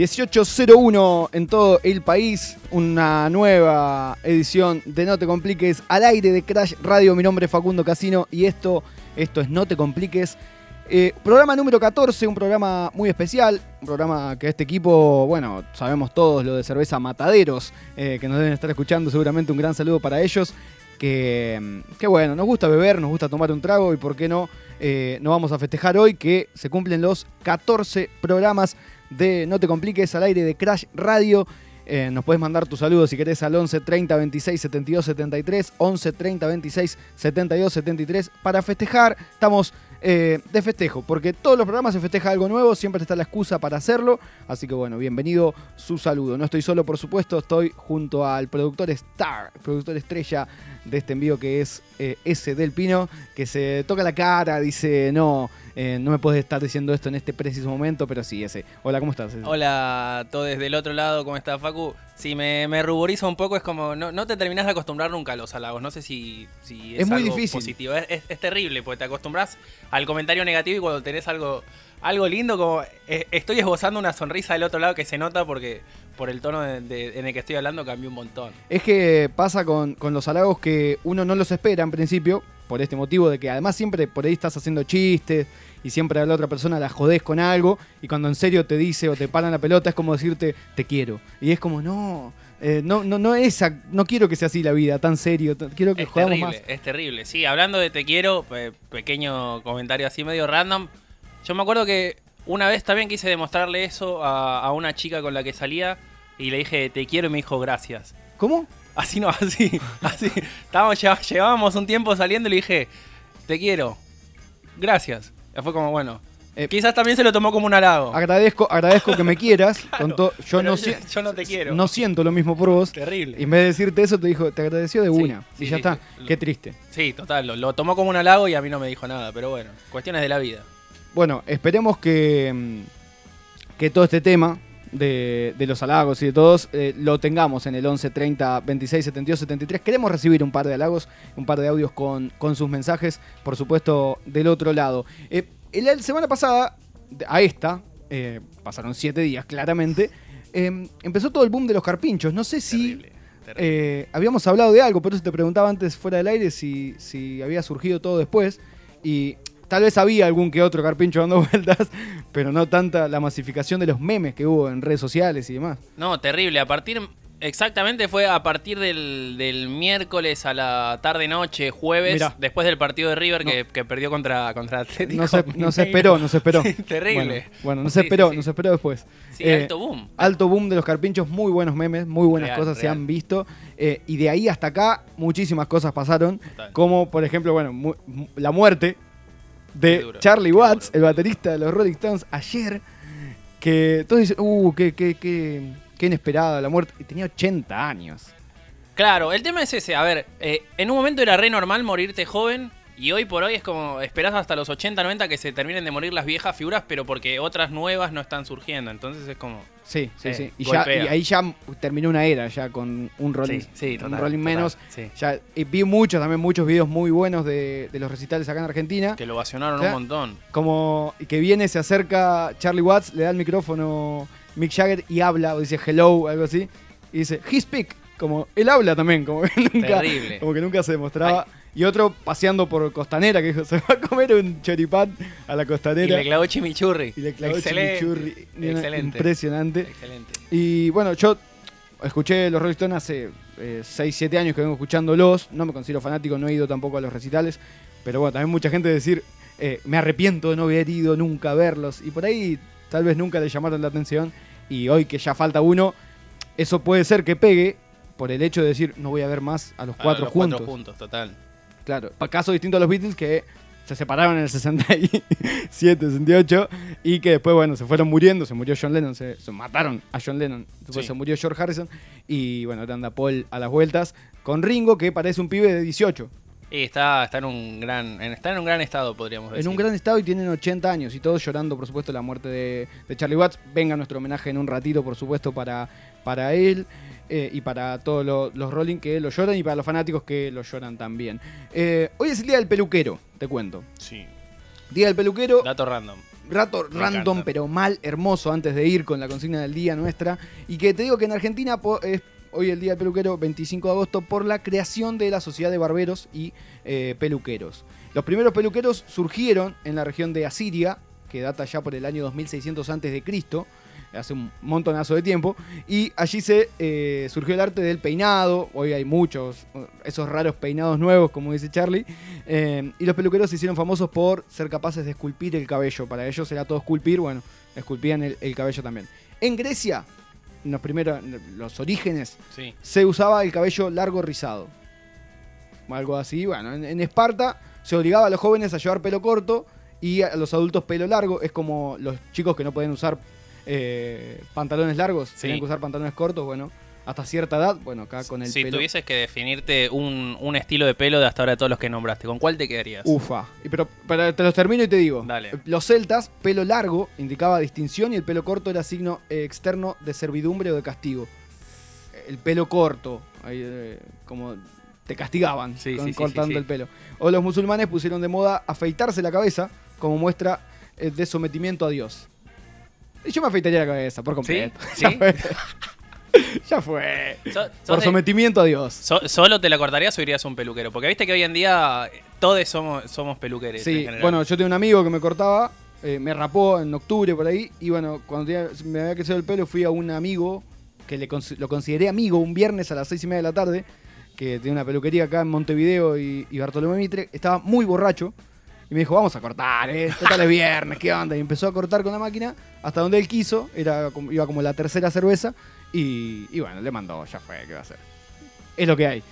1801 en todo el país, una nueva edición de No Te Compliques al aire de Crash Radio. Mi nombre es Facundo Casino y esto, esto es No Te Compliques. Eh, programa número 14, un programa muy especial, un programa que este equipo, bueno, sabemos todos lo de cerveza Mataderos, eh, que nos deben estar escuchando, seguramente un gran saludo para ellos, que, que bueno, nos gusta beber, nos gusta tomar un trago y por qué no, eh, no vamos a festejar hoy que se cumplen los 14 programas de No Te Compliques al aire de Crash Radio. Eh, nos puedes mandar tus saludos si querés al 11 30 26 72 73, 11 30 26 72 73 para festejar. Estamos eh, de festejo, porque todos los programas se festeja algo nuevo, siempre está la excusa para hacerlo. Así que bueno, bienvenido, su saludo. No estoy solo, por supuesto, estoy junto al productor Star, productor estrella de este envío que es eh, ese del Pino, que se toca la cara, dice, no, eh, no me puedes estar diciendo esto en este preciso momento, pero sí, ese. Hola, ¿cómo estás? Ese? Hola, todo desde el otro lado, ¿cómo estás, Facu? Si me, me ruboriza un poco, es como, no, no te terminás de acostumbrar nunca a los halagos. No sé si, si es, Es muy algo difícil. positivo. Es, es- es terrible, porque te acostumbras al comentario negativo y cuando tenés algo, algo lindo, como eh, estoy esbozando una sonrisa del otro lado que se nota porque por el tono de- en el que estoy hablando cambió un montón. Es que pasa con, con los halagos que uno no los espera en principio, por este motivo de que además siempre por ahí estás haciendo chistes y siempre a la otra persona la jodés con algo y cuando en serio te dice o te paran la pelota es como decirte te quiero. Y es como, no, eh, no, no, no, es, no quiero que sea así la vida, tan serio, quiero que Es jugamos terrible, más. es terrible. Sí, hablando de te quiero, pequeño comentario así medio random. Yo me acuerdo que una vez también quise demostrarle eso a, a una chica con la que salía y le dije te quiero y me dijo gracias. ¿Cómo? Así no, así, así. Estábamos, llevábamos un tiempo saliendo y le dije te quiero, gracias. Y fue como, bueno, Eh, quizás también se lo tomó como un halago. Agradezco, agradezco que me quieras. to- yo, no, yo no te quiero. no siento lo mismo por vos. Terrible. Y en vez de decirte eso, te dijo, te agradeció de Sí, una. sí, y ya sí, está. Qué triste. Sí, total, lo, lo tomó como un halago y a mí no me dijo nada, pero bueno, cuestiones de la vida. Bueno, esperemos que, mm, que todo este tema de, de los halagos y de todos eh, lo tengamos en el 11 30 26 72 73. Queremos recibir un par de halagos, un par de audios con, con sus mensajes, por supuesto, del otro lado. Eh, la semana pasada, a esta, eh, pasaron siete días claramente, eh, empezó todo el boom de los carpinchos. No sé si. Terrible, terrible. Eh, habíamos hablado de algo, por eso te preguntaba antes fuera del aire si, si había surgido todo después. Y tal vez había algún que otro carpincho dando vueltas, pero no tanta la masificación de los memes que hubo en redes sociales y demás. No, terrible. A partir. Exactamente fue a partir del, del miércoles a la tarde-noche, jueves, Mirá. después del partido de River que, que perdió contra, contra Atlético. No se, no se Mineiro. esperó, no se esperó. Sí, terrible. Bueno, bueno, no Sí, se esperó, sí. no se esperó después. Sí, Eh, alto boom. Alto boom de los carpinchos, muy buenos memes, muy buenas Real, cosas se han visto. eh, y de ahí hasta acá, muchísimas cosas pasaron. Total. Como, por ejemplo, bueno, mu- la muerte de duro, Charlie Watts, el baterista de los Rolling Stones, ayer. Que todos dicen, uh, qué, qué, qué, qué inesperada la muerte. Y tenía 80 años. Claro, el tema es ese. A ver, eh, en un momento era re normal morirte joven. Y hoy por hoy es como esperás hasta los 80, 90 que se terminen de morir las viejas figuras, pero porque otras nuevas no están surgiendo. Entonces es como. Sí, sí, Eh, sí. Y, ya, golpea. y ahí ya terminó una era, ya con un Rolling, Sí, sí, un total, rolling total, menos. sí. Ya, y vi muchos, también muchos videos muy buenos de, de los recitales acá en Argentina. Que lo vacionaron un montón. Como que viene, se acerca Charlie Watts, le da el micrófono Mick Jagger y habla, o dice hello, algo así. Y dice, he speak. Como él habla también, como que nunca, Terrible. como que nunca se demostraba. Y otro paseando por Costanera, que dijo, se va a comer un choripán a la Y Costanera. le clavó chimichurri. Y le clavó Excelente, chimichurri. Excelente. Impresionante. Excelente. Y bueno, yo escuché los Rolling Stones hace 6, 7 años que vengo escuchándolos. No me considero fanático, no he ido tampoco a los recitales. Pero bueno, también mucha gente decir, eh, me arrepiento de no haber ido nunca a verlos. Y por ahí tal vez nunca le llamaron la atención. Y hoy que ya falta uno, eso puede ser que pegue por el hecho de decir, no voy a ver más a los Ah, cuatro los juntos. Cuatro juntos, total. Claro, caso distinto a los Beatles que se separaron en el 67, 68 y que después, bueno, se fueron muriendo, se murió John Lennon, se, se mataron a John Lennon, después Sí. se murió George Harrison y bueno, ahora anda Paul a las vueltas con Ringo que parece un pibe de 18, Y está, está en un gran, en- está en un gran estado, podríamos decir. en un gran estado y tienen 80 años y todos llorando, por supuesto, la muerte de, de Charlie Watts. Venga nuestro homenaje en un ratito, por supuesto, para, para él eh, y para todos lo- los Rolling que lo lloran y para los fanáticos que lo lloran también. Eh, hoy es el día del peluquero, te cuento. Sí. Día del peluquero. Dato random. rato Me random, encanta. pero mal, hermoso, antes de ir con la consigna del día nuestra. Y que te digo que en Argentina po- es hoy el Día del Peluquero, 25 de agosto, por la creación de la Sociedad de Barberos y eh, Peluqueros. Los primeros peluqueros surgieron en la región de Asiria, que data ya por el año 2600 antes de Cristo, hace un montonazo de tiempo, y allí se eh, surgió el arte del peinado, hoy hay muchos, esos raros peinados nuevos, como dice Charlie, eh, y los peluqueros se hicieron famosos por ser capaces de esculpir el cabello, para ellos era todo esculpir, bueno, esculpían el cabello también. En Grecia, en los primeros, los orígenes, Sí. se usaba el cabello largo rizado. O Algo así. Bueno, en, en Esparta se obligaba a los jóvenes a llevar pelo corto y a los adultos pelo largo. Es como los chicos que no pueden usar eh, pantalones largos, Sí. tienen que usar pantalones cortos. Bueno, hasta cierta edad, bueno, acá con el si pelo. tuvieses que definirte un, un estilo de pelo de hasta ahora de todos los que nombraste, ¿con cuál te quedarías? Ufa. Pero, pero te los termino y te digo. Dale. Los celtas, pelo largo indicaba distinción y el pelo corto era signo eh, externo de servidumbre o de castigo. El pelo corto, ahí, eh, como te castigaban Sí, con- sí, sí, cortando sí, el pelo. O los musulmanes pusieron de moda afeitarse la cabeza como muestra eh, de sometimiento a Dios. Y yo me afeitaría la cabeza por completo. ¿Sí? Ya fue. So- Por de- sometimiento a Dios. so- ¿Solo te la cortarías o irías a un peluquero? Porque viste que hoy en día todos somos, somos peluqueros. en Sí, general. bueno, yo tenía un amigo que me cortaba, eh, me rapó en octubre por ahí, y bueno, cuando tenía- me había crecido el pelo fui a un amigo que le lo consideré amigo un viernes a las seis y media de la tarde, que tiene una peluquería acá en Montevideo y, y Bartolomé Mitre, estaba muy borracho, y me dijo, vamos a cortar, eh, total es viernes, ¿qué onda? Y empezó a cortar con la máquina hasta donde él quiso, era iba como la tercera cerveza, y, y bueno, le mandó, ya fue, ¿qué va a hacer? Es lo que hay.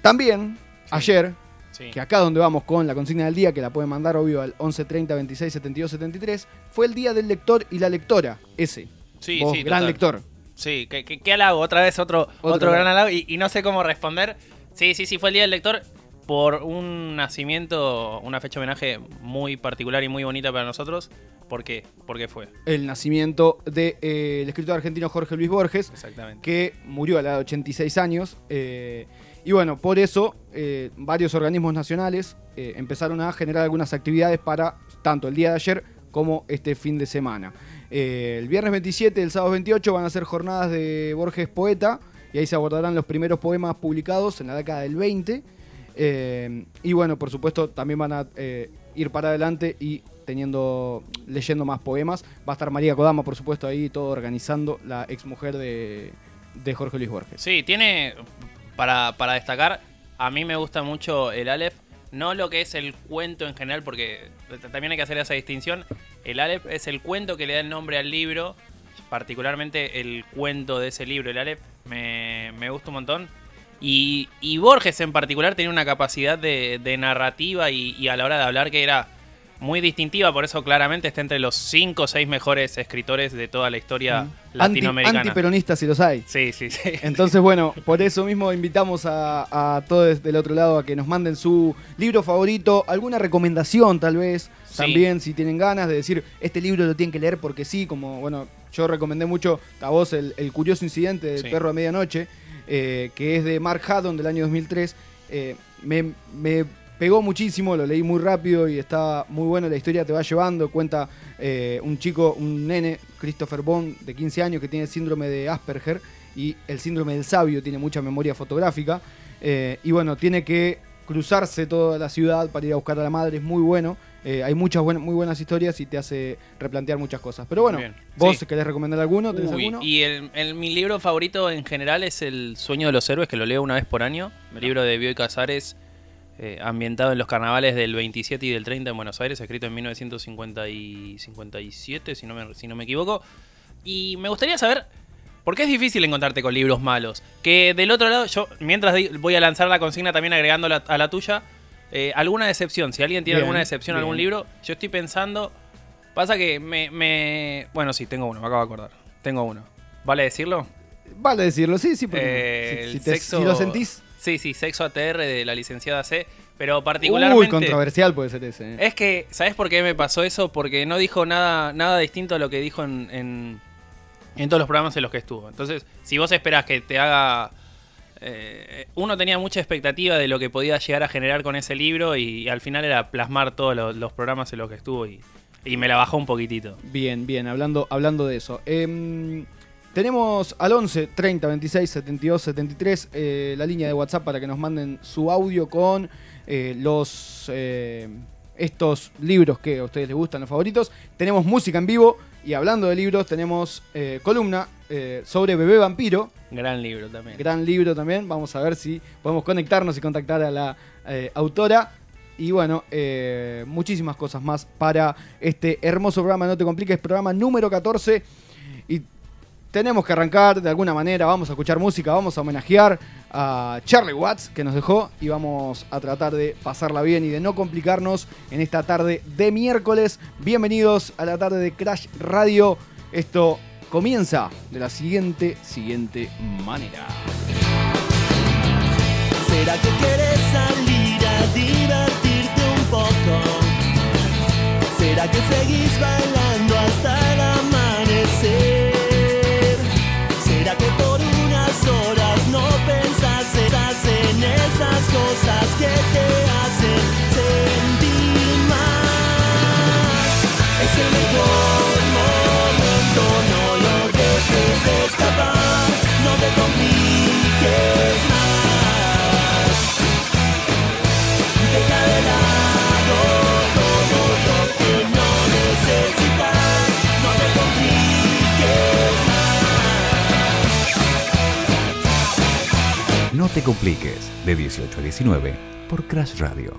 También, Sí. ayer, Sí. que acá donde vamos con la consigna del día, que la pueden mandar obvio al 11 30 26 72 73, fue el día del lector y la lectora, ese. Sí, Vos, sí, gran total. lector. Sí, ¿qué, qué, qué halago? Otra vez otro, otro, Otro gran halago y, y no sé cómo responder. Sí, sí, sí, fue el Día del Lector por un nacimiento, una fecha de homenaje muy particular y muy bonita para nosotros. ¿Por qué? ¿Por qué fue? El nacimiento del escritor argentino Jorge Luis Borges, Exactamente. que murió a la edad de 86 años. eh, y bueno, por eso eh, varios organismos nacionales eh, empezaron a generar algunas actividades para tanto el día de ayer como este fin de semana. Eh, el viernes 27 y el sábado 28 van a ser jornadas de Borges Poeta y ahí se abordarán los primeros poemas publicados en la década del 20. Eh, y bueno, por supuesto, también van a eh, ir para adelante y teniendo, leyendo más poemas. Va a estar María Kodama, por supuesto, ahí todo organizando, la exmujer de, de Jorge Luis Borges. Sí, tiene, para, para destacar, a mí me gusta mucho el Aleph. No lo que es el cuento en general, porque también hay que hacer esa distinción. El Aleph es el cuento que le da el nombre al libro, particularmente el cuento de ese libro, el Aleph, me, me gusta un montón. Y, y Borges en particular tenía una capacidad de, de narrativa y, y a la hora de hablar que era muy distintiva, por eso claramente está entre los 5 o 6 mejores escritores de toda la historia Anti, latinoamericana. antiperonistas, si los hay. sí, sí, sí. Entonces, bueno, por eso mismo invitamos a, a todos del otro lado a que nos manden su libro favorito, alguna recomendación tal vez, Sí. también si tienen ganas de decir, este libro lo tienen que leer porque sí, como, bueno, yo recomendé mucho a vos el, el curioso incidente del Sí. perro a medianoche, eh, que es de Mark Haddon del año 2003. Eh, me, me pegó muchísimo, lo leí muy rápido y está muy bueno, la historia te va llevando, cuenta eh, un chico, un nene, Christopher Bond, de 15 años, que tiene síndrome de Asperger y el síndrome del sabio, tiene mucha memoria fotográfica, y bueno, tiene que cruzarse toda la ciudad para ir a buscar a la madre, es muy bueno, eh, hay muchas muy buenas historias y te hace replantear muchas cosas. Pero bueno, Bien. vos Sí. querés recomendar alguno, ¿tenés Uy, alguno? Y el, el- mi libro favorito en general es El sueño de los héroes, que lo leo una vez por año. El libro de Bioy Casares, eh, ambientado en los carnavales del 27 y del 30 en Buenos Aires, escrito en 1957, si no me, si no me equivoco. Y me gustaría saber, ¿por qué es difícil encontrarte con libros malos? Que del otro lado, yo mientras voy a lanzar la consigna también agregando la- a la tuya, eh, alguna decepción. Si alguien tiene Bien, alguna decepción a algún bien. libro, yo estoy pensando... Pasa que me, me- Bueno, sí, tengo uno, me acabo de acordar. Tengo uno. ¿Vale decirlo? Vale decirlo, sí, sí, porque Eh, si, te- sexo- si lo sentís. Sí, sí, sexo ATR de la licenciada C. Pero particularmente. Uy, controversial puede ser ese. eh. Es que, ¿sabes por qué me pasó eso? Porque no dijo nada, nada distinto a lo que dijo en, en, en todos los programas en los que estuvo. Entonces, si vos esperás que te haga eh, uno tenía mucha expectativa de lo que podía llegar a generar con ese libro y, al final era plasmar todos los, programas en los que estuvo y, me la bajó un poquitito. Bien, bien, hablando, hablando de eso. Em, tenemos al 11 30 26 72 73 la línea de WhatsApp para que nos manden su audio con eh, los eh, estos libros que a ustedes les gustan, los favoritos. Tenemos música en vivo y hablando de libros tenemos eh, columna sobre Bebé Vampiro. Gran libro también. Gran libro también. Vamos a ver si podemos conectarnos y contactar a la autora. Y bueno, muchísimas cosas más para este hermoso programa No Te Compliques, programa número 14. Y tenemos que arrancar de alguna manera, vamos a escuchar música, vamos a homenajear a Charlie Watts que nos dejó y vamos a tratar de pasarla bien y de no complicarnos en esta tarde de miércoles. Bienvenidos a la tarde de Crash Radio. Esto comienza de la siguiente, siguiente manera. ¿Será que quieres salir a divertirte un poco? ¿Será que seguís bailando te compliques de 18 a 19 por Crash Radio.